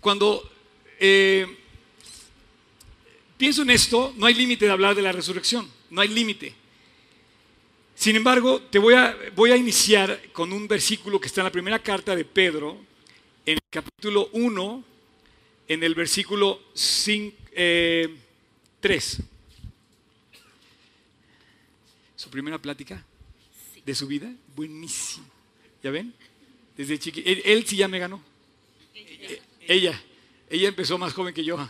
cuando eh, pienso en esto, no hay límite de hablar de la resurrección, no hay límite. Sin embargo, te voy a, voy a iniciar con un versículo que está en la primera carta de Pedro, en el capítulo 1, en el versículo 3. Su primera plática de su vida, buenísimo. ¿Ya ven? Desde chiqui. Él, sí ya me ganó. Ella. Ella empezó más joven que yo.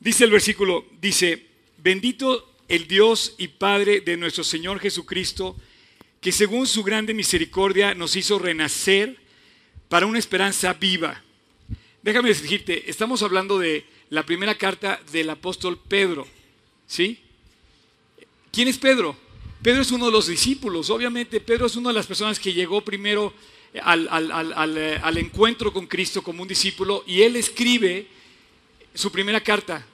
dice el versículo, dice, bendito el Dios y Padre de nuestro Señor Jesucristo, que según su grande misericordia nos hizo renacer para una esperanza viva. Déjame decirte, estamos hablando de la primera carta del apóstol Pedro, ¿sí? ¿Quién es Pedro? Pedro es uno de los discípulos, obviamente Pedro es una de las personas que llegó primero al, eh, encuentro con Cristo como un discípulo y él escribe su primera carta.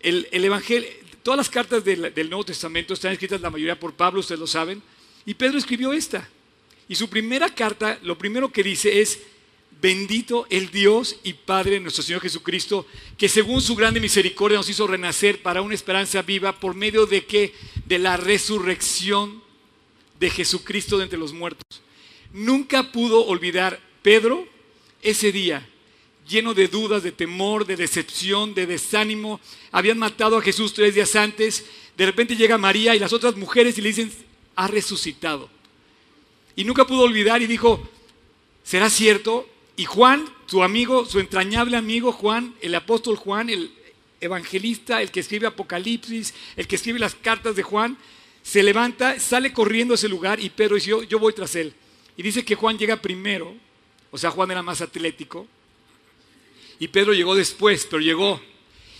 El, Evangelio, todas las cartas del, del, Nuevo Testamento están escritas la mayoría por Pablo, ustedes lo saben, y Pedro escribió esta. Y su primera carta, lo primero que dice es, Bendito el Dios y Padre nuestro Señor Jesucristo, que según su grande misericordia nos hizo renacer para una esperanza viva por medio de qué? De la resurrección de Jesucristo de entre los muertos. Nunca pudo olvidar Pedro ese día, lleno de dudas, de temor, de decepción, de desánimo. Habían matado a Jesús tres días antes. De repente llega María y las otras mujeres y le dicen, ha resucitado. Y nunca pudo olvidar y dijo, ¿será cierto? Y Juan, su amigo, su entrañable amigo Juan, el apóstol Juan, el evangelista, el que escribe Apocalipsis, el que escribe las cartas de Juan, se levanta, sale corriendo a ese lugar y Pedro dice, yo, yo voy tras él. Y dice que Juan llega primero, o sea, Juan era más atlético, y Pedro llegó después, pero llegó.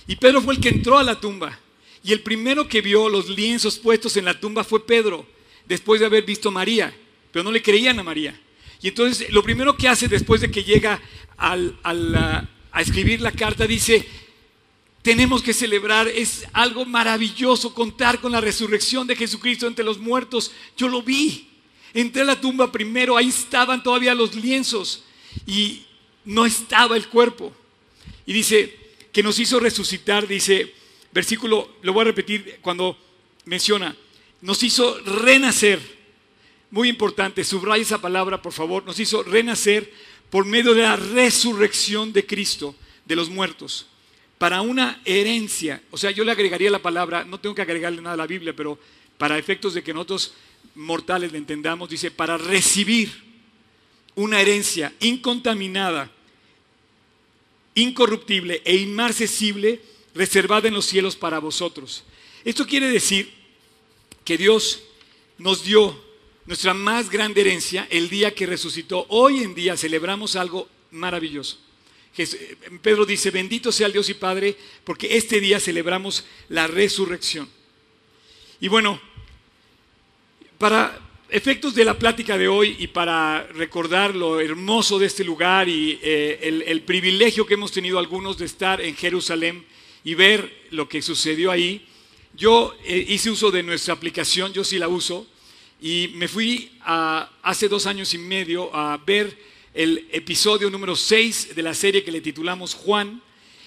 Y Pedro fue el que entró a la tumba. Y el primero que vio los lienzos puestos en la tumba fue Pedro, después de haber visto a María, pero no le creían a María. Y entonces lo primero que hace después de que llega a escribir la carta, dice, tenemos que celebrar, es algo maravilloso contar con la resurrección de Jesucristo entre los muertos. Yo lo vi, entré a la tumba primero, ahí estaban todavía los lienzos y no estaba el cuerpo. Y dice que nos hizo resucitar, dice, versículo, lo voy a repetir cuando menciona, nos hizo renacer muy importante, subraya esa palabra, por favor, nos hizo renacer por medio de la resurrección de Cristo de los muertos, para una herencia. O sea, yo le agregaría la palabra, no tengo que agregarle nada a la Biblia, pero para efectos de que nosotros mortales le entendamos, dice, para recibir una herencia incontaminada, incorruptible e inmarcesible, reservada en los cielos para vosotros. Esto quiere decir que Dios nos dio nuestra más grande herencia el día que resucitó. Hoy en día celebramos algo maravilloso. Pedro dice, bendito sea el Dios y Padre, porque este día celebramos la resurrección. Y bueno, para efectos de la plática de hoy y para recordar lo hermoso de este lugar y eh, el, privilegio que hemos tenido algunos de estar en Jerusalén y ver lo que sucedió ahí, yo eh, hice uso de nuestra aplicación, yo sí la uso, y me fui hace dos años y medio a ver el episodio número 6 de la serie que le titulamos Juan.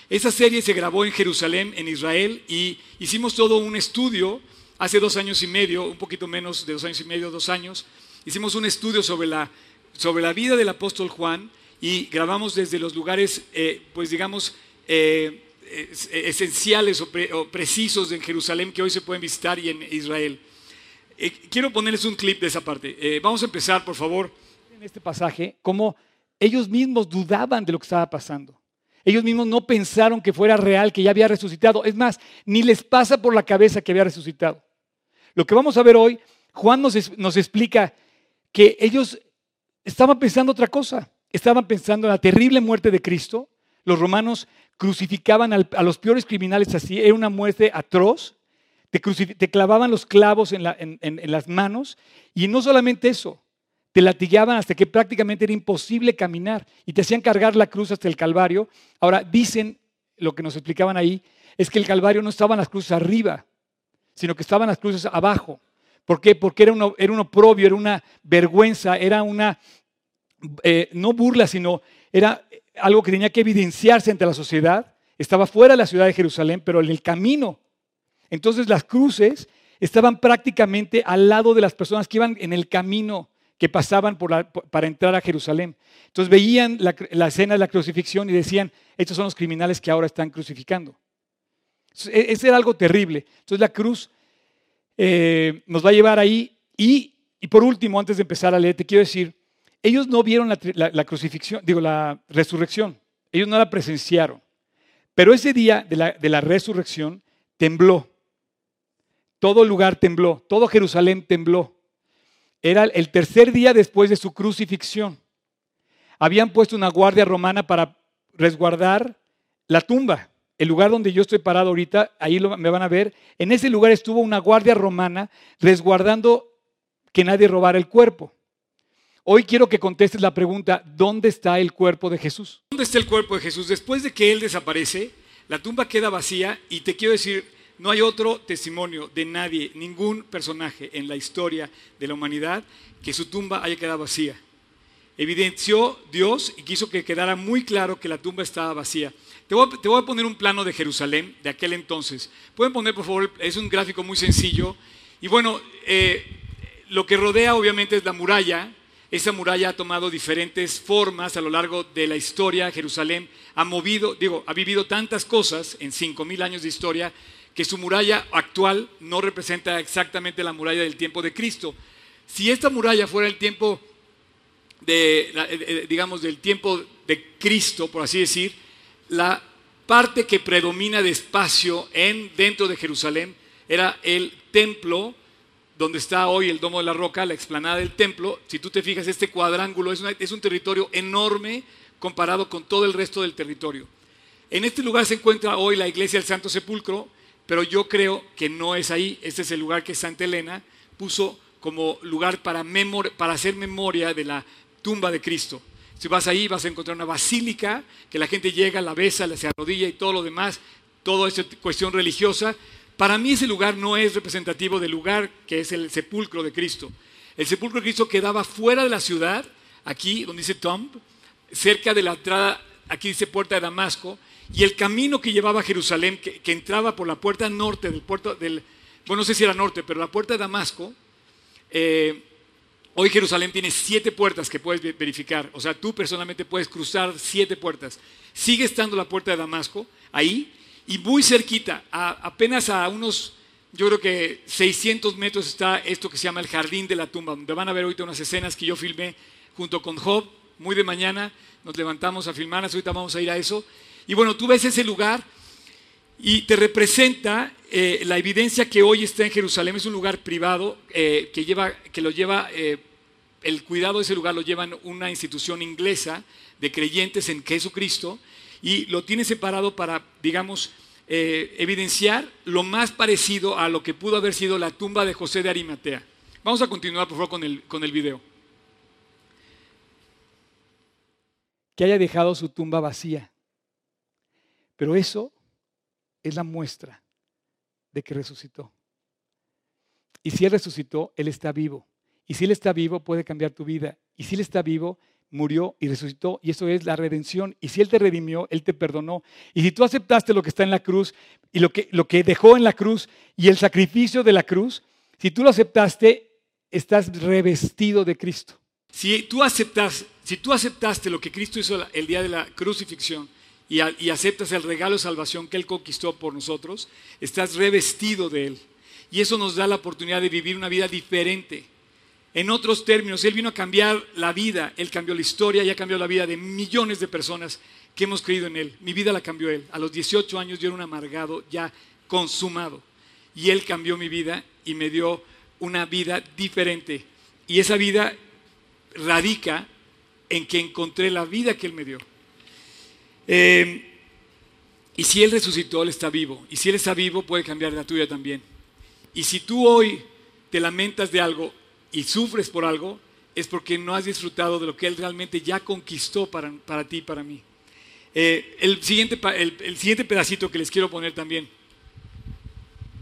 Esa serie se grabó en Jerusalén, en Israel, y hicimos todo un estudio hace dos años y medio, un poquito menos de dos años y medio, dos años. Hicimos un estudio sobre la, sobre la vida del apóstol Juan y grabamos desde los lugares, eh, pues digamos, eh, esenciales o, precisos en Jerusalén que hoy se pueden visitar y en Israel. Eh, quiero ponerles un clip de esa parte. Eh, vamos a empezar, por favor. En este pasaje, como ellos mismos dudaban de lo que estaba pasando. Ellos mismos no pensaron que fuera real, que ya había resucitado. Es más, ni les pasa por la cabeza que había resucitado. Lo que vamos a ver hoy, Juan nos, nos explica que ellos estaban pensando otra cosa. Estaban pensando en la terrible muerte de Cristo. Los romanos crucificaban a los peores criminales así. Era una muerte atroz te, clavaban los clavos en, las manos y no solamente eso, te latigaban hasta que prácticamente era imposible caminar y te hacían cargar la cruz hasta el Calvario. Ahora, dicen, lo que nos explicaban ahí, es que el Calvario no estaban las cruces arriba, sino que estaban las cruces abajo. ¿Por qué? Porque era, era un oprobio, era una vergüenza, era una, eh, no burla, sino era algo que tenía que evidenciarse ante la sociedad. Estaba fuera de la ciudad de Jerusalén, pero en el camino. Entonces las cruces estaban prácticamente al lado de las personas que iban en el camino que pasaban para entrar a Jerusalén. Entonces veían la, escena de la crucifixión y decían, estos son los criminales que ahora están crucificando. E, ese era algo terrible. Entonces la cruz eh, nos va a llevar ahí. Y, por último, antes de empezar a leer, te quiero decir, ellos no vieron la, crucifixión, digo, la resurrección. Ellos no la presenciaron. Pero ese día de la, de la resurrección tembló. Todo el lugar tembló, todo Jerusalén tembló. Era el tercer día después de su crucifixión. Habían puesto una guardia romana para resguardar la tumba. El lugar donde yo estoy parado ahorita, ahí me van a ver. En ese lugar estuvo una guardia romana resguardando que nadie robara el cuerpo. Hoy quiero que contestes la pregunta, ¿dónde está el cuerpo de Jesús? ¿Dónde está el cuerpo de Jesús? Después de que Él desaparece, la tumba queda vacía y te quiero decir, no hay otro testimonio de nadie, ningún personaje en la historia de la humanidad que su tumba haya quedado vacía. Evidenció Dios y quiso que quedara muy claro que la tumba estaba vacía. Te voy, a, poner un plano de Jerusalén de aquel entonces. Pueden poner, por favor, es un gráfico muy sencillo. Y bueno, eh, lo que rodea obviamente es la muralla. Esa muralla ha tomado diferentes formas a lo largo de la historia. Jerusalén ha movido, digo, ha vivido tantas cosas en 5.000 años de historia que su muralla actual no representa exactamente la muralla del tiempo de Cristo. Si esta muralla fuera el tiempo de, eh, eh, digamos, del tiempo de Cristo, por así decir, la parte que predomina de espacio en, dentro de Jerusalén era el templo, donde está hoy el Domo de la Roca, la explanada del templo. Si tú te fijas, este cuadrángulo es, un territorio enorme comparado con todo el resto del territorio. En este lugar se encuentra hoy la iglesia del Santo Sepulcro, pero yo creo que no es ahí. Este es el lugar que Santa Elena puso como lugar para, para hacer memoria de la tumba de Cristo. Si vas ahí vas a encontrar una basílica que la gente llega, la besa, se arrodilla y todo lo demás, todo es cuestión religiosa. Para mí ese lugar no es representativo del lugar que es el sepulcro de Cristo. El sepulcro de Cristo quedaba fuera de la ciudad, aquí donde dice Tomb, cerca de la entrada, aquí dice puerta de Damasco, y el camino que llevaba a Jerusalén, que, entraba por la puerta norte del puerto del, bueno, no sé si era norte, pero la puerta de Damasco, eh, hoy Jerusalén tiene siete puertas que puedes verificar. O sea, tú personalmente puedes cruzar siete puertas. Sigue estando la puerta de Damasco ahí y muy cerquita, apenas a unos, yo creo que 600 metros está esto que se llama el Jardín de la Tumba, donde van a ver ahorita unas escenas que yo filmé junto con Job, muy de mañana, nos levantamos a filmarlas, ahorita vamos a ir a eso. Y bueno, tú ves ese lugar y te representa eh, la evidencia que hoy está en Jerusalén. Es un lugar privado eh, que, lleva, que lo lleva, eh, el cuidado de ese lugar lo lleva una institución inglesa de creyentes en Jesucristo y lo tiene separado para, digamos, evidenciar lo más parecido a lo que pudo haber sido la tumba de José de Arimatea. Vamos a continuar, por favor, con el, con el video. Que haya dejado su tumba vacía. Pero eso es la muestra de que resucitó. Y si Él resucitó, Él está vivo. Y si Él está vivo, puede cambiar tu vida. Y si Él está vivo, murió y resucitó. Y eso es la redención. Y si Él te redimió, Él te perdonó. Y si tú aceptaste lo que está en la cruz y lo que, lo que dejó en la cruz y el sacrificio de la cruz, si tú lo aceptaste, estás revestido de Cristo. Si tú, aceptas, si tú aceptaste lo que Cristo hizo el día de la crucifixión, y, aceptas el regalo de salvación que Él conquistó por nosotros, estás revestido de Él. Y eso nos da la oportunidad de vivir una vida diferente. En otros términos, Él vino a cambiar la vida, Él cambió la historia y ha cambiado la vida de millones de personas que hemos creído en Él. Mi vida la cambió Él. A los 18 años yo era un amargado ya consumado. Y Él cambió mi vida y me dio una vida diferente. Y esa vida radica en que encontré la vida que Él me dio. Eh, y si Él resucitó, Él está vivo. Y si Él está vivo, puede cambiar la tuya también. Y si tú hoy te lamentas de algo y sufres por algo, es porque no has disfrutado de lo que Él realmente ya conquistó para, para ti y para mí. Eh, el, siguiente, el, siguiente pedacito que les quiero poner también.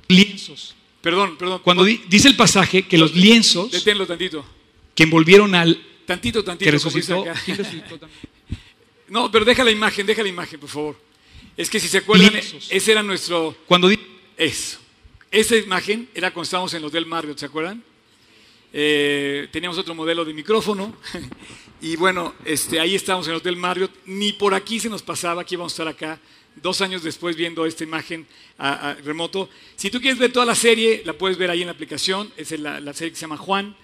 Lienzos. Perdón, perdón. Cuando dice el pasaje que los lienzos Deténlo tantito. que envolvieron al Tantito, tantito. Que. No, pero deja la imagen, deja la imagen, por favor. Es que si se acuerdan, Lienzos. ese era nuestro... Cuando di- Eso. Esa imagen era cuando estábamos en el Hotel Marriott, ¿se acuerdan? Eh, teníamos otro modelo de micrófono y bueno, este, ahí estábamos en el Hotel Marriott. Ni por aquí se nos pasaba que íbamos a estar acá dos años después viendo esta imagen a- a remoto. Si tú quieres ver toda la serie, la puedes ver ahí en la aplicación. Es la, la serie que se llama Juan.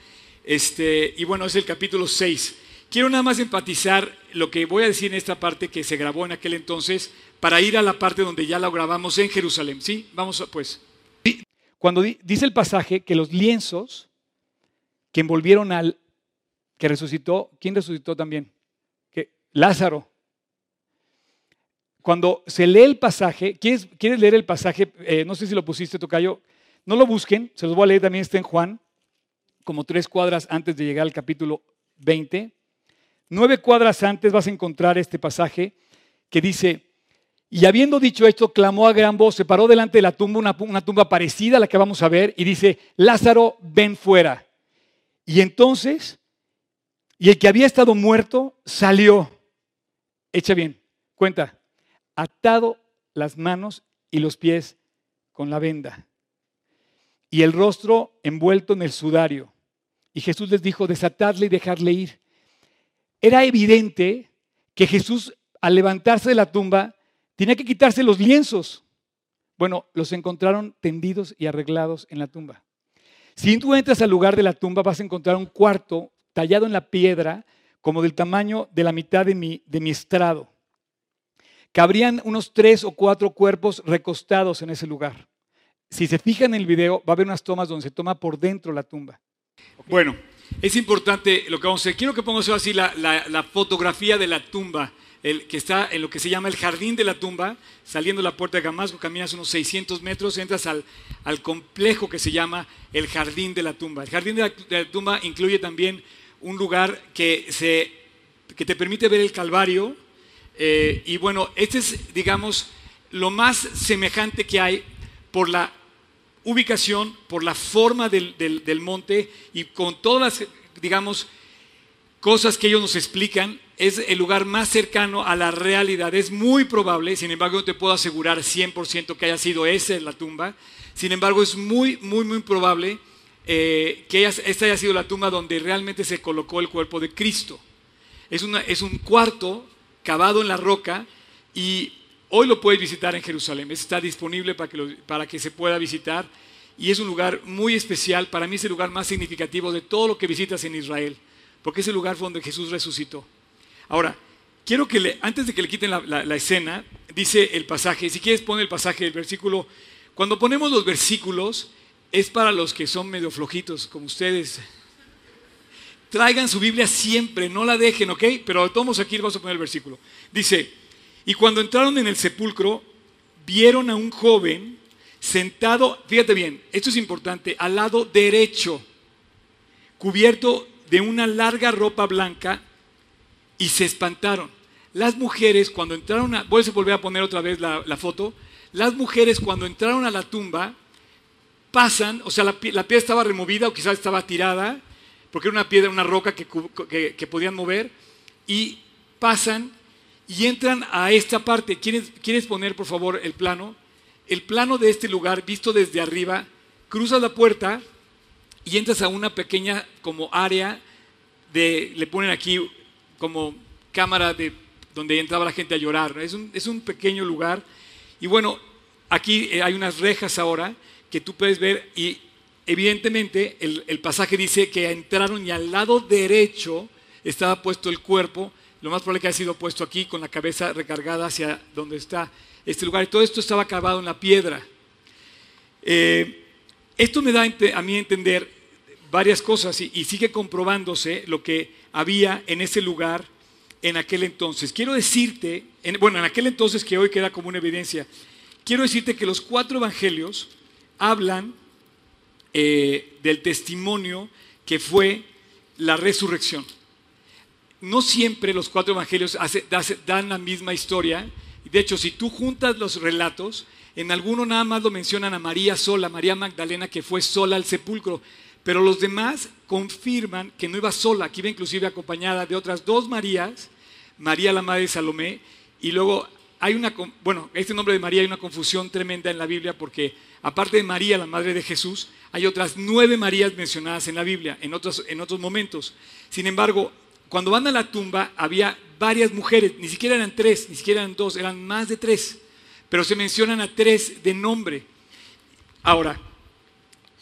Este, y bueno, es el capítulo 6. Quiero nada más enfatizar lo que voy a decir en esta parte que se grabó en aquel entonces para ir a la parte donde ya la grabamos en Jerusalén. ¿Sí? Vamos a- pues. Cuando di- dice el pasaje que los lienzos que envolvieron al que resucitó, ¿quién resucitó también? Que Lázaro. Cuando se lee el pasaje, ¿quieres, leer el pasaje? Eh, no sé si lo pusiste, Tocayo. No lo busquen, se los voy a leer también, está en Juan, como tres cuadras antes de llegar al capítulo 20. Nueve cuadras antes vas a encontrar este pasaje que dice, y habiendo dicho esto, clamó a gran voz, se paró delante de la tumba, una tumba parecida a la que vamos a ver, y dice, Lázaro, ven fuera. Y entonces, y el que había estado muerto salió, echa bien, cuenta, atado las manos y los pies con la venda, y el rostro envuelto en el sudario. Y Jesús les dijo, desatadle y dejarle ir. Era evidente que Jesús, al levantarse de la tumba, tenía que quitarse los lienzos. Bueno, los encontraron tendidos y arreglados en la tumba. Si tú entras al lugar de la tumba, vas a encontrar un cuarto tallado en la piedra, como del tamaño de la mitad de mi, de mi estrado. Cabrían unos tres o cuatro cuerpos recostados en ese lugar. Si se fijan en el video, va a haber unas tomas donde se toma por dentro la tumba. Bueno, es importante lo que vamos a hacer. Quiero que pongamos así la, fotografía de la tumba, el, que está en lo que se llama el jardín de la tumba, saliendo de la puerta de Damasco, caminas unos 600 metros, entras al, al complejo que se llama el jardín de la tumba. El jardín de la, tumba incluye también un lugar que, se, que te permite ver el Calvario. eh, y bueno, este es, digamos, lo más semejante que hay por la ubicación, por la forma del, del- del monte y con todas las, digamos, cosas que ellos nos explican, es el lugar más cercano a la realidad. Es muy probable, sin embargo, no te puedo asegurar 100% que haya sido esa la tumba. Sin embargo, es muy, muy, muy probable eh, que haya- esta haya sido la tumba donde realmente se colocó el cuerpo de Cristo. Es, una- es un cuarto cavado en la roca y hoy lo puedes visitar en Jerusalén. Está disponible para que, lo- para que se pueda visitar y es un lugar muy especial. Para mí es el lugar más significativo de todo lo que visitas en Israel, porque es el lugar donde Jesús resucitó. Ahora, quiero que le- antes de que le quiten la, escena, dice el pasaje, si quieres pon el pasaje del versículo, cuando ponemos los versículos es para los que son medio flojitos como ustedes. Traigan su Biblia siempre, no la dejen, ¿ok? Pero todos aquí vamos a poner el versículo. Dice, y cuando entraron en el sepulcro, vieron a un joven sentado, fíjate bien, esto es importante, al lado derecho, cubierto de una larga ropa blanca, y se espantaron. Las mujeres cuando entraron a, voy a volver a poner otra vez la, la foto, las mujeres cuando entraron a la tumba, pasan, o sea, la, la piedra estaba removida o quizás estaba tirada, porque era una piedra, una roca que, que- que podían mover, y pasan y entran a esta parte. ¿Quieres, ¿Quieres poner, por favor, el plano? El plano de este lugar, visto desde arriba, cruzas la puerta y entras a una pequeña como área de, le ponen aquí como cámara de donde entraba la gente a llorar. Es, un, es un pequeño lugar. Y bueno, aquí eh, hay unas rejas ahora que tú puedes ver y evidentemente el, el pasaje dice que entraron y al lado derecho estaba puesto el cuerpo. Lo más probable que haya sido puesto aquí con la cabeza recargada hacia donde está este lugar. Y todo esto estaba cavado en la piedra. Eh, esto me da a mí entender varias cosas y, sigue comprobándose lo que había en ese lugar en aquel entonces. Quiero decirte, en- bueno, en aquel entonces que hoy queda como una evidencia, quiero decirte que los cuatro evangelios hablan eh, del testimonio que fue la resurrección. No siempre los cuatro evangelios dan la misma historia. De hecho, si tú juntas los relatos, en alguno nada más lo mencionan a María sola, María Magdalena, que fue sola al sepulcro. Pero los demás confirman que no iba sola, que iba inclusive acompañada de otras dos Marías, María la madre de Salomé, y luego hay una, bueno, este nombre de María hay una confusión tremenda en la Biblia porque aparte de María, la madre de Jesús, hay otras nueve Marías mencionadas en la Biblia, en otros, en otros momentos. Sin embargo, cuando van a la tumba había varias mujeres, ni siquiera eran tres, ni siquiera eran dos, eran más de tres, pero se mencionan a tres de nombre. Ahora,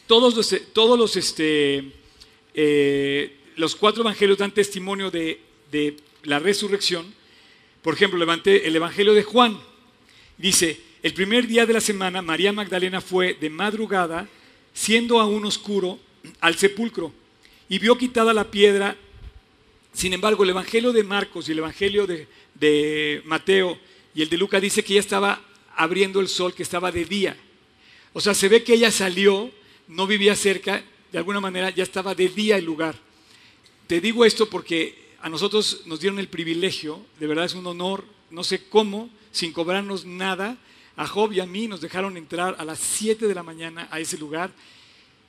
todos los, los, este, eh, los cuatro evangelios dan testimonio de, de la resurrección. Por ejemplo, levanté el evangelio de Juan. Dice, el primer día de la semana, María Magdalena fue de madrugada, siendo aún oscuro, al sepulcro y vio quitada la piedra sin embargo, el Evangelio de Marcos y el Evangelio de, Mateo y el de Lucas dice que ya estaba abriendo el sol, que estaba de día. O sea, se ve que ella salió, no vivía cerca, de alguna manera ya estaba de día el lugar. Te digo esto porque a nosotros nos dieron el privilegio, de verdad es un honor, no sé cómo, sin cobrarnos nada, a Job y a mí nos dejaron entrar a las 7 de la mañana a ese lugar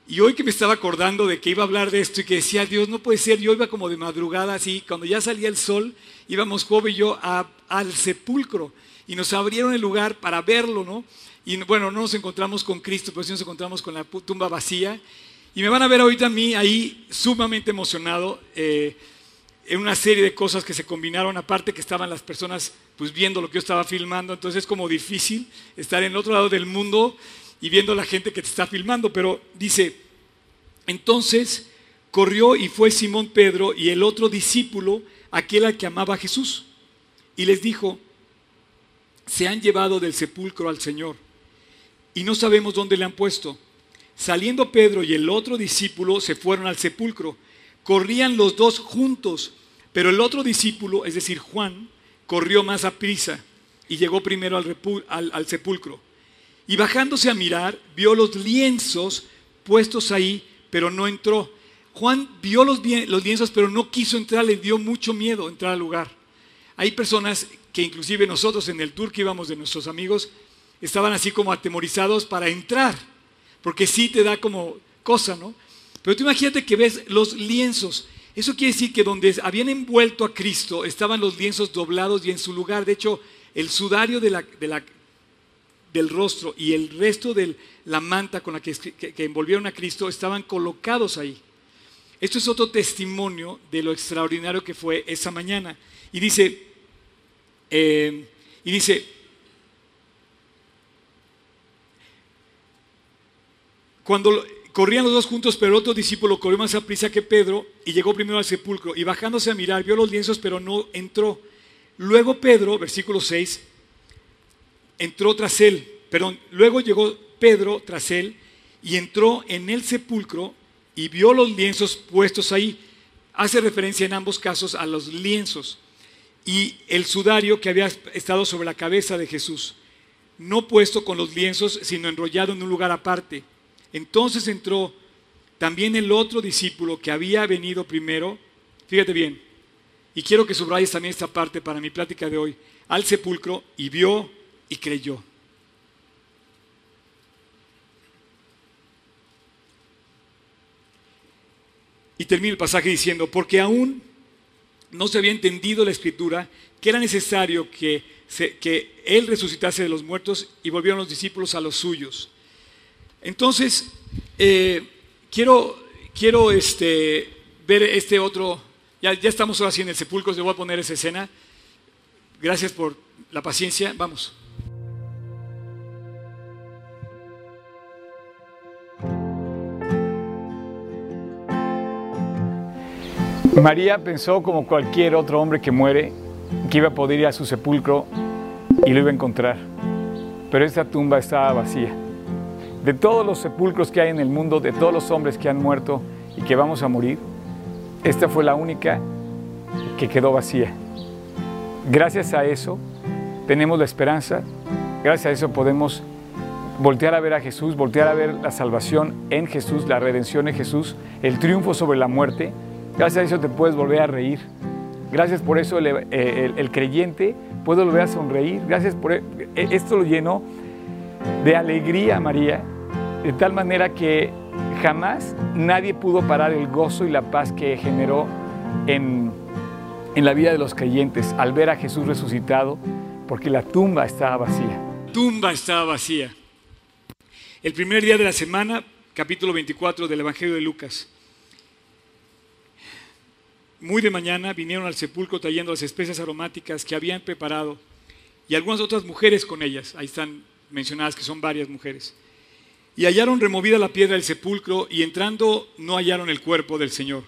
y hoy que me estaba acordando de que iba a hablar de esto y que decía, Dios, no puede ser, yo iba como de madrugada así, cuando ya salía el sol, íbamos Job y yo al sepulcro y nos abrieron el lugar para verlo, ¿no? Y bueno, no nos encontramos con Cristo, pero sí nos encontramos con la tumba vacía. Y me van a ver ahorita a mí ahí sumamente emocionado eh, en una serie de cosas que se combinaron, aparte que estaban las personas pues viendo lo que yo estaba filmando, entonces es como difícil estar en el otro lado del mundo y viendo a la gente que te está filmando, pero dice, entonces corrió y fue Simón Pedro y el otro discípulo, aquel al que amaba a Jesús, y les dijo, se han llevado del sepulcro al Señor y no sabemos dónde le han puesto. Saliendo Pedro y el otro discípulo se fueron al sepulcro. Corrían los dos juntos, pero el otro discípulo, es decir, Juan, corrió más a prisa y llegó primero al, al sepulcro. Y bajándose a mirar, vio los lienzos puestos ahí, pero no entró. Juan vio los, lienzos, pero no quiso entrar, le dio mucho miedo entrar al lugar. Hay personas que inclusive nosotros en el tour que íbamos de nuestros amigos, estaban así como atemorizados para entrar, porque sí te da como cosa, ¿no? Pero tú imagínate que ves los lienzos. Eso quiere decir que donde habían envuelto a Cristo estaban los lienzos doblados y en su lugar, de hecho, el sudario de la, de la del rostro y el resto de la manta con la que, envolvieron a Cristo estaban colocados ahí. Esto es otro testimonio de lo extraordinario que fue esa mañana. Y dice, eh, y dice, cuando corrían los dos juntos, pero otro discípulo corrió más a que Pedro y llegó primero al sepulcro. Y bajándose a mirar, vio los lienzos, pero no entró. Luego Pedro, versículo 6, entró tras él, perdón, luego llegó Pedro tras él y entró en el sepulcro y vio los lienzos puestos ahí. Hace referencia en ambos casos a los lienzos y el sudario que había estado sobre la cabeza de Jesús, no puesto con los lienzos, sino enrollado en un lugar aparte. Entonces entró también el otro discípulo que había venido primero, fíjate bien, y quiero que subrayes también esta parte para mi plática de hoy, al sepulcro y vio y creyó. Y termina el pasaje diciendo, porque aún no se había entendido la escritura que era necesario que, que Él resucitase de los muertos y volvieron los discípulos a los suyos. Entonces, eh, quiero, quiero este, ver este otro, ya, ya estamos ahora sí en el sepulcro, le voy a poner esa escena. Gracias por la paciencia, vamos. María pensó como cualquier otro hombre que muere que iba a poder ir a su sepulcro y lo iba a encontrar. Pero esta tumba estaba vacía. De todos los sepulcros que hay en el mundo, de todos los hombres que han muerto y que vamos a morir, esta fue la única que quedó vacía. Gracias a eso tenemos la esperanza, gracias a eso podemos voltear a ver a Jesús, voltear a ver la salvación en Jesús, la redención en Jesús, el triunfo sobre la muerte Gracias a eso te puedes volver a reír. Gracias por eso el, creyente puede volver a sonreír. Gracias por e, esto lo llenó de alegría María, de tal manera que jamás nadie pudo parar el gozo y la paz que generó en, en la vida de los creyentes al ver a Jesús resucitado, porque la tumba estaba vacía. Tumba estaba vacía. El primer día de la semana, capítulo 24 del Evangelio de Lucas. Muy de mañana vinieron al sepulcro trayendo las especias aromáticas que habían preparado y algunas otras mujeres con ellas. Ahí están mencionadas que son varias mujeres. Y hallaron removida la piedra del sepulcro y entrando no hallaron el cuerpo del Señor.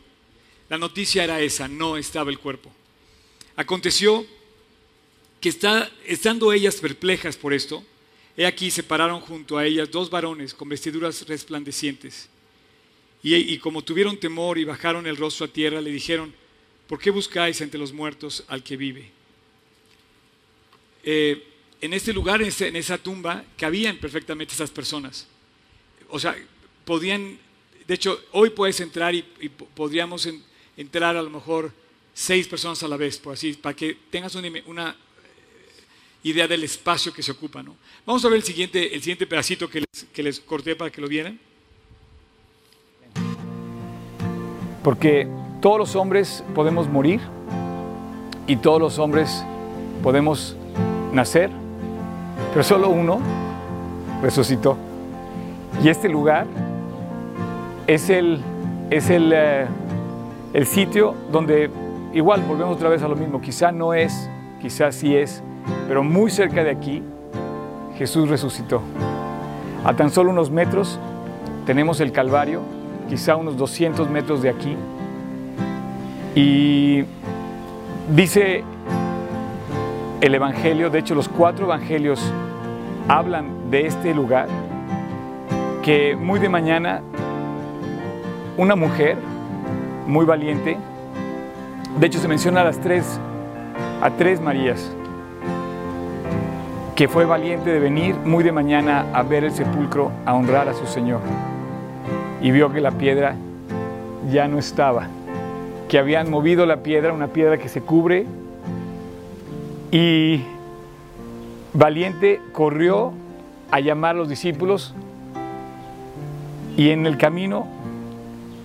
La noticia era esa, no estaba el cuerpo. Aconteció que está, estando ellas perplejas por esto, he aquí se pararon junto a ellas dos varones con vestiduras resplandecientes. Y, como tuvieron temor y bajaron el rostro a tierra, le dijeron, ¿por qué buscáis entre los muertos al que vive? Eh, en este lugar, en, esa tumba, cabían perfectamente esas personas. O sea, podían, de hecho, hoy puedes entrar y, podríamos entrar a lo mejor seis personas a la vez, por así, para que tengas una, idea del espacio que se ocupa. ¿no? Vamos a ver el siguiente, el siguiente pedacito que les, que les corté para que lo vieran. Porque todos los hombres podemos morir y todos los hombres podemos nacer, pero solo uno resucitó. Y este lugar es el, es el, eh, el sitio donde igual volvemos otra vez a lo mismo, quizá no es, quizá sí es, pero muy cerca de aquí Jesús resucitó. A tan solo unos metros tenemos el Calvario, quizá unos 200 metros de aquí. Y dice el Evangelio, de hecho los cuatro Evangelios hablan de este lugar, que muy de mañana una mujer muy valiente, de hecho se menciona a las tres, a tres Marías, que fue valiente de venir muy de mañana a ver el sepulcro, a honrar a su Señor. Y vio que la piedra ya no estaba, que habían movido la piedra, una piedra que se cubre, y valiente corrió a llamar a los discípulos y en el camino,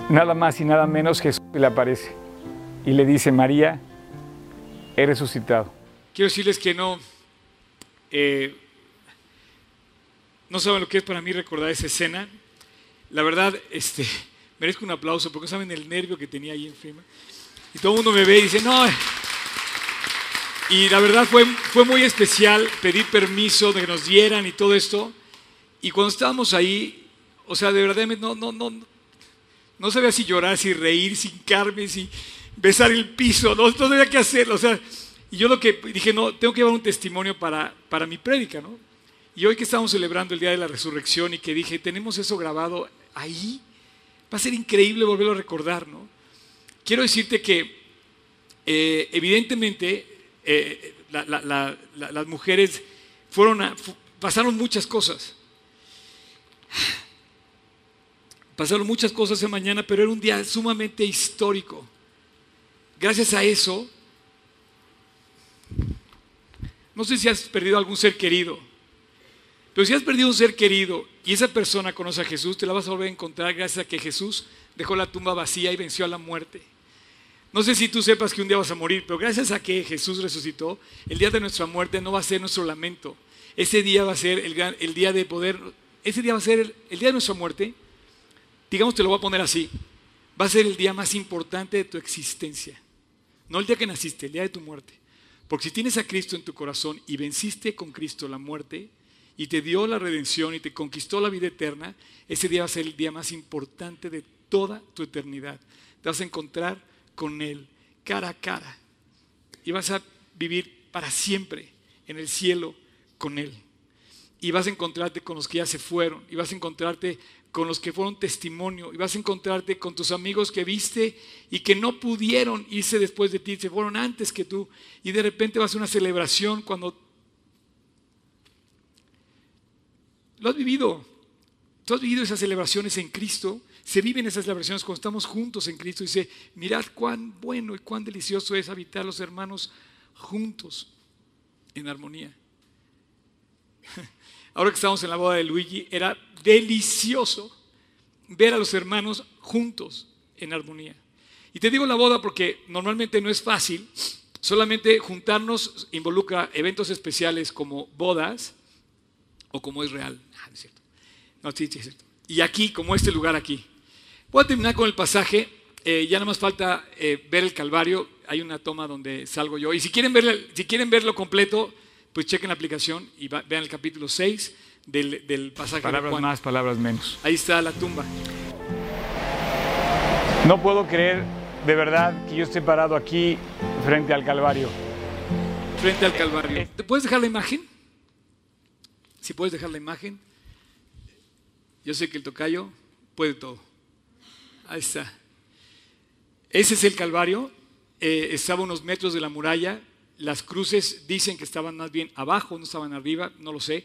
nada más y nada menos, Jesús le aparece y le dice, María, he resucitado. Quiero decirles que no, eh, no saben lo que es para mí recordar esa escena. La verdad, este, merezco un aplauso porque saben el nervio que tenía ahí encima. Y todo el mundo me ve y dice, no. Y la verdad fue, fue muy especial pedir permiso de que nos dieran y todo esto. Y cuando estábamos ahí, o sea, de verdad no, no, no, no sabía si llorar, si reír, si hincarme, si besar el piso, no, no sabía qué hacer. O sea, y yo lo que dije, no, tengo que llevar un testimonio para, para mi prédica, ¿no? Y hoy que estamos celebrando el Día de la Resurrección y que dije, tenemos eso grabado ahí, va a ser increíble volverlo a recordar, ¿no? Quiero decirte que eh, evidentemente eh, las mujeres fueron pasaron muchas cosas. Pasaron muchas cosas esa mañana, pero era un día sumamente histórico. Gracias a eso, no sé si has perdido algún ser querido, pero si has perdido un ser querido y esa persona conoce a Jesús, te la vas a volver a encontrar gracias a que Jesús dejó la tumba vacía y venció a la muerte. No sé si tú sepas que un día vas a morir, pero gracias a que Jesús resucitó, el día de nuestra muerte no va a ser nuestro lamento. Ese día va a ser el, día de poder, ese día va a ser el, el día de nuestra muerte. Digamos, te lo voy a poner así. Va a ser el día más importante de tu existencia. No el día que naciste, el día de tu muerte. Porque si tienes a Cristo en tu corazón y venciste con Cristo la muerte y te dio la redención y te conquistó la vida eterna, ese día va a ser el día más importante de toda tu eternidad. Te vas a encontrar con Él cara a cara y vas a vivir para siempre en el cielo con Él. Y vas a encontrarte con los que ya se fueron y vas a encontrarte con los que fueron testimonio y vas a encontrarte con tus amigos que viste y que no pudieron irse después de ti, se fueron antes que tú y de repente vas a una celebración cuando lo has vivido. Tú has vivido esas celebraciones en Cristo, se viven esas celebraciones cuando estamos juntos en Cristo dice, mirad cuán bueno y cuán delicioso es habitar los hermanos juntos en armonía. Ahora que estamos en la boda de Luigi, era delicioso ver a los hermanos juntos en armonía. Y te digo la boda porque normalmente no es fácil, solamente juntarnos involucra eventos especiales como bodas o como es real. Ah, no es cierto. No, sí, sí, es cierto. Y aquí, como este lugar aquí. Voy a terminar con el pasaje. Eh, ya nada más falta eh, ver el Calvario. Hay una toma donde salgo yo. Y si quieren, ver, si quieren verlo completo, pues chequen la aplicación y vean el capítulo 6 del, del pasaje. Palabras de Juan. más, palabras menos. Ahí está la tumba. No puedo creer de verdad que yo esté parado aquí frente al Calvario. Frente al Calvario. ¿Te puedes dejar la imagen? Si puedes dejar la imagen. Yo sé que el tocayo puede todo. Ahí está. Ese es el Calvario. Eh, estaba a unos metros de la muralla. Las cruces dicen que estaban más bien abajo, no estaban arriba, no lo sé,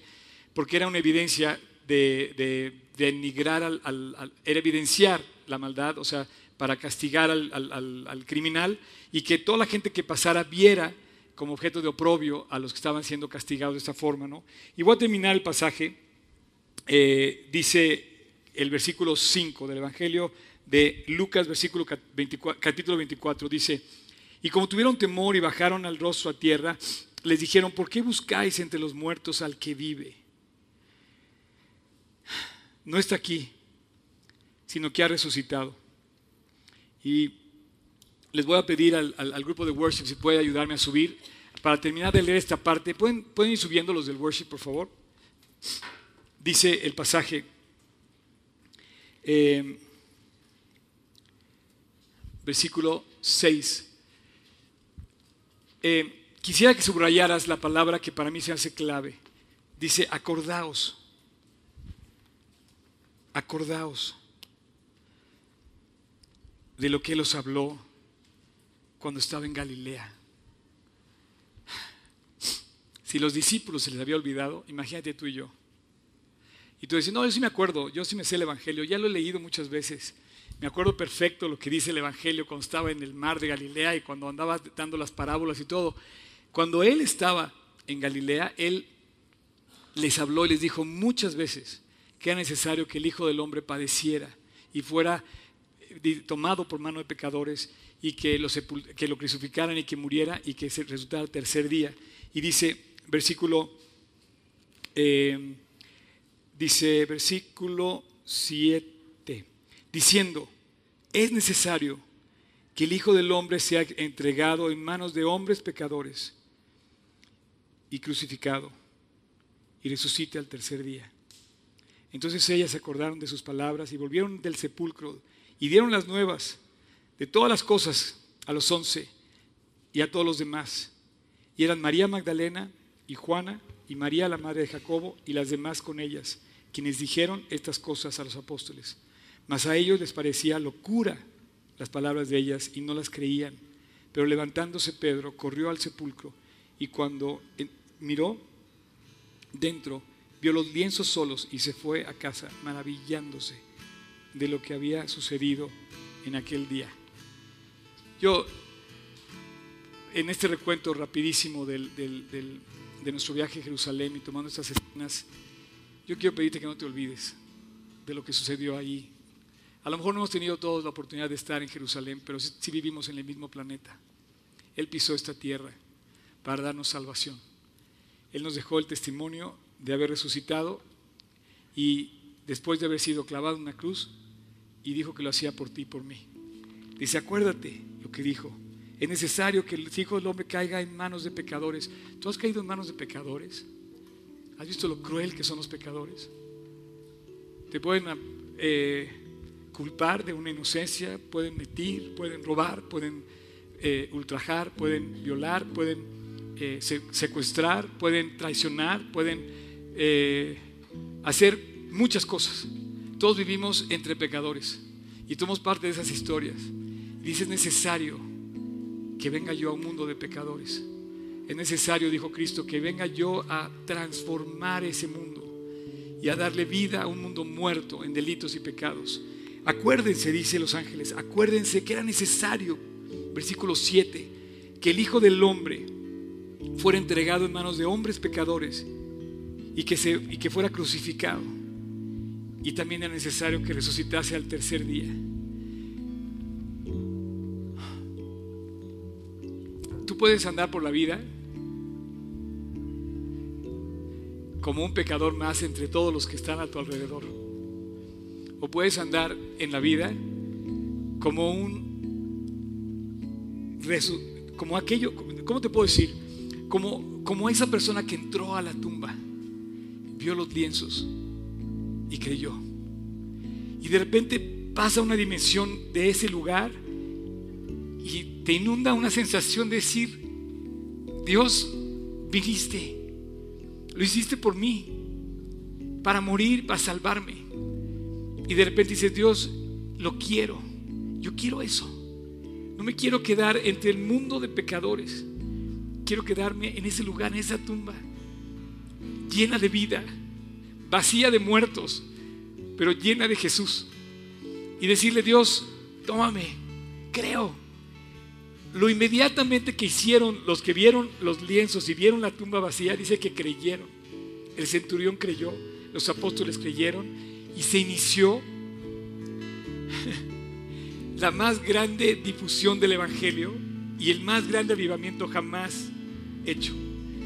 porque era una evidencia de, de, de denigrar al, era evidenciar la maldad, o sea, para castigar al, al- al- al criminal y que toda la gente que pasara viera como objeto de oprobio a los que estaban siendo castigados de esta forma, ¿no? Y voy a terminar el pasaje eh, dice el versículo 5 del Evangelio de Lucas, versículo cat- 24 capítulo 24, dice, y como tuvieron temor y bajaron al rostro a tierra, les dijeron, ¿por qué buscáis entre los muertos al que vive? No está aquí, sino que ha resucitado. Y les voy a pedir al, grupo de worship si puede ayudarme a subir. Para terminar de leer esta parte, ¿pueden, pueden ir subiendo los del worship, por favor? dice el pasaje, eh, versículo 6. Eh, quisiera que subrayaras la palabra que para mí se hace clave. Dice, acordaos, acordaos de lo que Él os habló cuando estaba en Galilea. Si los discípulos se les había olvidado, imagínate tú y yo. Y tú dices, no, yo sí me acuerdo, yo sí me sé el Evangelio, ya lo he leído muchas veces. Me acuerdo perfecto lo que dice el Evangelio cuando estaba en el mar de Galilea y cuando andaba dando las parábolas y todo. Cuando él estaba en Galilea, él les habló y les dijo muchas veces que era necesario que el Hijo del Hombre padeciera y fuera eh, tomado por mano de pecadores y que lo, que lo crucificaran y que muriera y que se resultara el tercer día. Y dice, versículo, eh, dice versículo 7, diciendo, es necesario que el Hijo del Hombre sea entregado en manos de hombres pecadores y crucificado y resucite al tercer día. Entonces ellas se acordaron de sus palabras y volvieron del sepulcro y dieron las nuevas de todas las cosas a los once y a todos los demás. Y eran María Magdalena y Juana y María la madre de Jacobo y las demás con ellas, quienes dijeron estas cosas a los apóstoles. Mas a ellos les parecía locura las palabras de ellas y no las creían. Pero levantándose Pedro, corrió al sepulcro y cuando eh, miró dentro, vio los lienzos solos y se fue a casa, maravillándose de lo que había sucedido en aquel día. Yo, en este recuento rapidísimo del- de nuestro viaje a Jerusalén y tomando estas escenas, yo quiero pedirte que no te olvides de lo que sucedió ahí. A lo mejor no hemos tenido todos la oportunidad de estar en Jerusalén, pero sí, vivimos en el mismo planeta. Él pisó esta tierra para darnos salvación. Él nos dejó el testimonio de haber resucitado y después de haber sido clavado en una cruz y dijo que lo hacía por ti y por mí. Dice, acuérdate lo que dijo. Es necesario que el Hijo del Hombre caiga en manos de pecadores. ¿Tú has caído en manos de pecadores? ¿Has visto lo cruel que son los pecadores? Te pueden eh, culpar de una inocencia, pueden mentir, pueden robar, pueden eh, ultrajar, pueden violar, pueden eh, se- secuestrar, pueden traicionar, pueden eh, hacer muchas cosas. Todos vivimos entre pecadores y somos parte de esas historias. Dice, es necesario que venga yo a un mundo de pecadores. Es necesario, dijo Cristo, que venga yo a transformar ese mundo y a darle vida a un mundo muerto en delitos y pecados. Acuérdense, dice los ángeles, acuérdense que era necesario, versículo 7, que el Hijo del Hombre fuera entregado en manos de hombres pecadores y que, se, y que fuera crucificado y también era necesario que resucitase al tercer día. Tú puedes andar por la vida como un pecador más entre todos los que están a tu alrededor. O puedes andar en la vida como un como aquello, ¿cómo te puedo decir? Como, como esa persona que entró a la tumba, vio los lienzos y creyó. Y de repente pasa una dimensión de ese lugar y te inunda una sensación de decir, Dios, viniste, lo hiciste por mí, para morir, para salvarme. Y de repente dices, Dios, lo quiero, yo quiero eso. No me quiero quedar entre el mundo de pecadores. Quiero quedarme en ese lugar, en esa tumba, llena de vida, vacía de muertos, pero llena de Jesús. Y decirle, Dios, tómame, creo. Lo inmediatamente que hicieron los que vieron los lienzos y vieron la tumba vacía, dice que creyeron. El centurión creyó, los apóstoles creyeron y se inició la más grande difusión del Evangelio y el más grande avivamiento jamás hecho.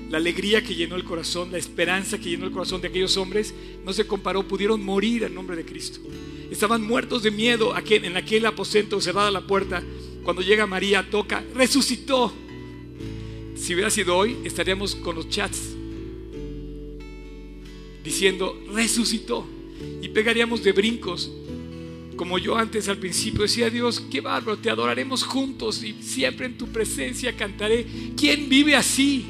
La alegría que llenó el corazón, la esperanza que llenó el corazón de aquellos hombres no se comparó, pudieron morir en nombre de Cristo. Estaban muertos de miedo en aquel aposento cerrada la puerta. Cuando llega María, toca, resucitó. Si hubiera sido hoy, estaríamos con los chats diciendo, resucitó. Y pegaríamos de brincos como yo antes al principio decía, Dios, qué bárbaro, te adoraremos juntos y siempre en tu presencia cantaré. ¿Quién vive así?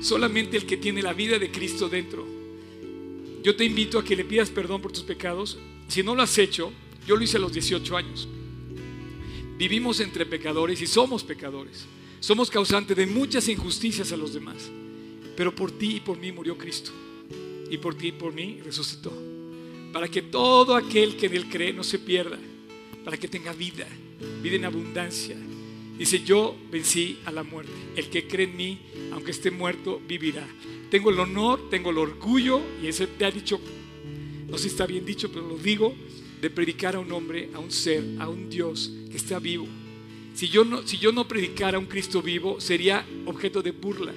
Solamente el que tiene la vida de Cristo dentro. Yo te invito a que le pidas perdón por tus pecados. Si no lo has hecho, yo lo hice a los 18 años. Vivimos entre pecadores y somos pecadores. Somos causantes de muchas injusticias a los demás. Pero por ti y por mí murió Cristo. Y por ti y por mí resucitó para que todo aquel que en él cree no se pierda, para que tenga vida, vida en abundancia. Dice, yo vencí a la muerte. El que cree en mí, aunque esté muerto, vivirá. Tengo el honor, tengo el orgullo, y eso te ha dicho, no sé si está bien dicho, pero lo digo, de predicar a un hombre, a un ser, a un Dios que está vivo. Si yo no, si yo no predicara a un Cristo vivo, sería objeto de burla.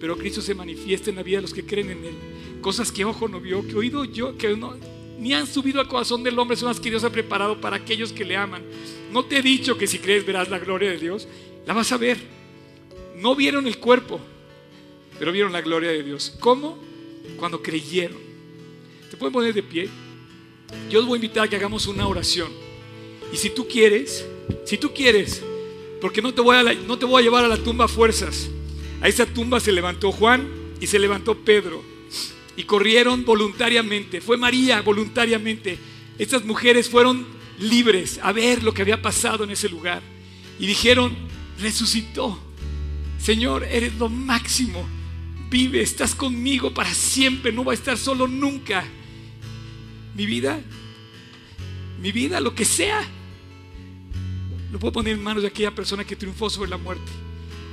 Pero Cristo se manifiesta en la vida de los que creen en Él. Cosas que ojo no vio, que oído yo, que no, ni han subido al corazón del hombre, son las que Dios ha preparado para aquellos que le aman. No te he dicho que si crees verás la gloria de Dios, la vas a ver. No vieron el cuerpo, pero vieron la gloria de Dios. ¿Cómo? Cuando creyeron. ¿Te pueden poner de pie? Yo os voy a invitar a que hagamos una oración. Y si tú quieres, si tú quieres, porque no te voy a, no te voy a llevar a la tumba a fuerzas. A esa tumba se levantó Juan y se levantó Pedro y corrieron voluntariamente. Fue María voluntariamente. Estas mujeres fueron libres a ver lo que había pasado en ese lugar. Y dijeron, resucitó. Señor, eres lo máximo. Vive, estás conmigo para siempre. No va a estar solo nunca. Mi vida, mi vida, lo que sea, lo puedo poner en manos de aquella persona que triunfó sobre la muerte.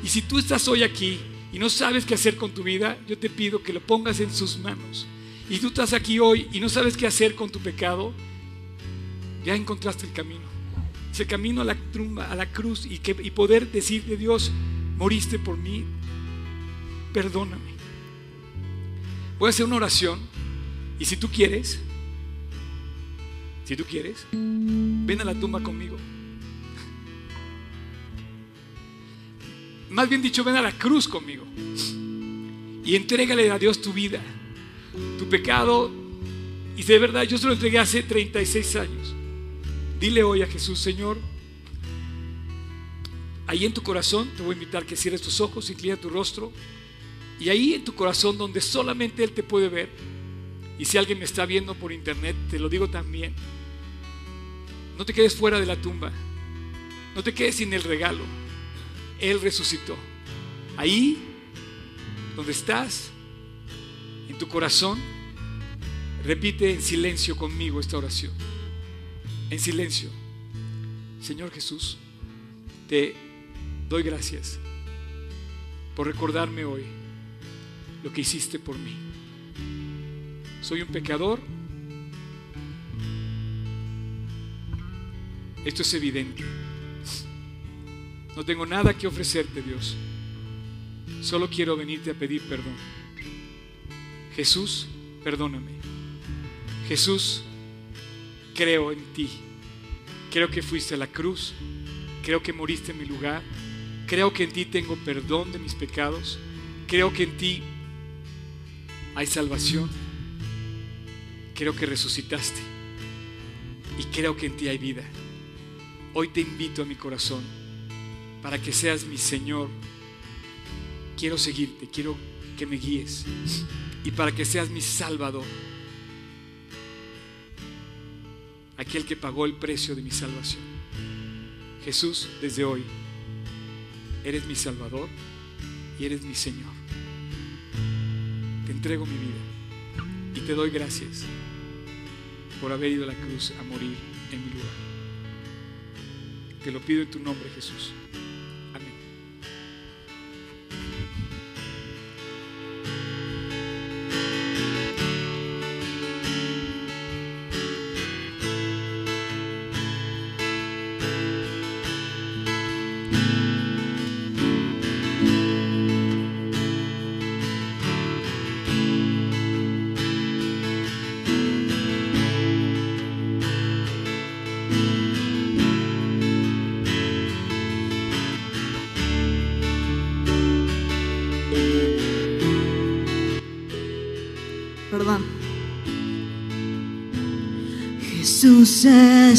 Y si tú estás hoy aquí y no sabes qué hacer con tu vida, yo te pido que lo pongas en sus manos. Y tú estás aquí hoy y no sabes qué hacer con tu pecado, ya encontraste el camino. Ese camino a la tumba, a la cruz y, que, y poder decirle, Dios, moriste por mí, perdóname. Voy a hacer una oración y si tú quieres, si tú quieres, ven a la tumba conmigo. Más bien dicho, ven a la cruz conmigo. Y entrégale a Dios tu vida, tu pecado. Y de verdad, yo se lo entregué hace 36 años. Dile hoy a Jesús, Señor, ahí en tu corazón te voy a invitar que cierres tus ojos, inclina tu rostro. Y ahí en tu corazón, donde solamente Él te puede ver, y si alguien me está viendo por internet, te lo digo también, no te quedes fuera de la tumba, no te quedes sin el regalo. Él resucitó. Ahí, donde estás, en tu corazón, repite en silencio conmigo esta oración. En silencio. Señor Jesús, te doy gracias por recordarme hoy lo que hiciste por mí. Soy un pecador Esto es evidente. No tengo nada que ofrecerte, Dios. Solo quiero venirte a pedir perdón. Jesús, perdóname. Jesús, creo en ti. Creo que fuiste a la cruz. Creo que moriste en mi lugar. Creo que en ti tengo perdón de mis pecados. Creo que en ti hay salvación. Creo que resucitaste. Y creo que en ti hay vida. Hoy te invito a mi corazón para que seas mi Señor. Quiero seguirte, quiero que me guíes. Y para que seas mi Salvador. Aquel que pagó el precio de mi salvación. Jesús, desde hoy, eres mi Salvador y eres mi Señor. Te entrego mi vida y te doy gracias por haber ido a la cruz a morir en mi lugar. Te lo pido en tu nombre, Jesús.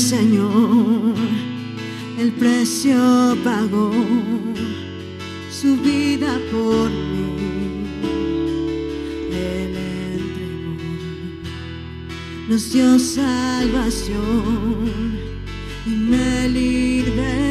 Señor, el precio pagó su vida por mí. Él entregó, nos dio salvación y me liberó.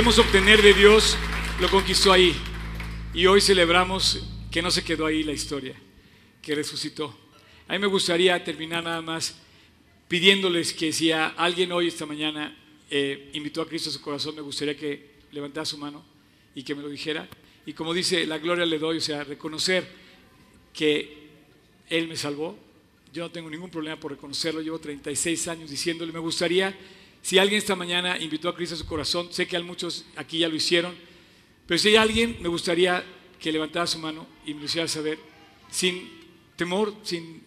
Podemos obtener de Dios lo conquistó ahí. Y hoy celebramos que no se quedó ahí la historia, que resucitó. A mí me gustaría terminar nada más pidiéndoles que si a alguien hoy, esta mañana, eh, invitó a Cristo a su corazón, me gustaría que levantara su mano y que me lo dijera. Y como dice, la gloria le doy, o sea, reconocer que Él me salvó. Yo no tengo ningún problema por reconocerlo, llevo 36 años diciéndole, me gustaría, si alguien esta mañana invitó a Cristo a su corazón, sé que muchos aquí ya lo hicieron, pero si hay alguien, me gustaría que levantara su mano y me lo hiciera saber, sin temor, sin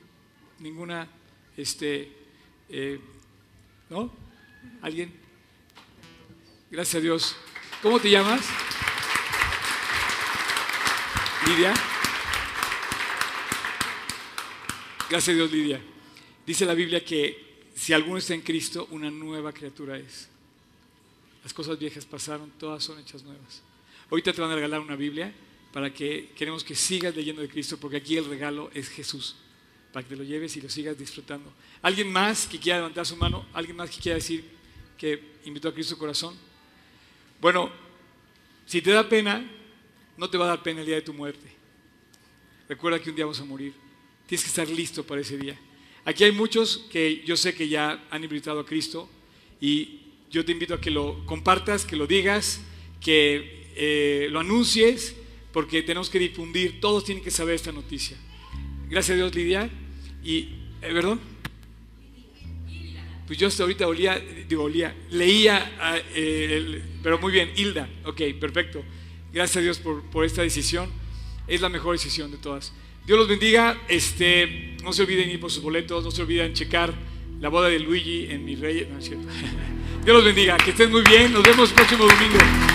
ninguna, este, eh, ¿no? ¿Alguien? Gracias a Dios. ¿Cómo te llamas? Lidia. Gracias a Dios, Lidia. Dice la Biblia que si alguno está en Cristo, una nueva criatura es. Las cosas viejas pasaron, todas son hechas nuevas. Ahorita te van a regalar una Biblia para que queremos que sigas leyendo de Cristo, porque aquí el regalo es Jesús, para que te lo lleves y lo sigas disfrutando. ¿Alguien más que quiera levantar su mano? ¿Alguien más que quiera decir que invitó a Cristo su corazón? Bueno, si te da pena, no te va a dar pena el día de tu muerte. Recuerda que un día vamos a morir. Tienes que estar listo para ese día. Aquí hay muchos que yo sé que ya han invitado a Cristo y yo te invito a que lo compartas, que lo digas, que eh, lo anuncies, porque tenemos que difundir, todos tienen que saber esta noticia. Gracias a Dios, Lidia. Y, eh, ¿perdón? Pues yo hasta ahorita olía, digo, olía, leía, ah, eh, pero muy bien, Hilda, ok, perfecto. Gracias a Dios por, por esta decisión. Es la mejor decisión de todas. Dios los bendiga. Este, no se olviden ir por sus boletos, no se olviden checar la boda de Luigi en mi rey. No es cierto. Dios los bendiga. Que estén muy bien. Nos vemos el próximo domingo.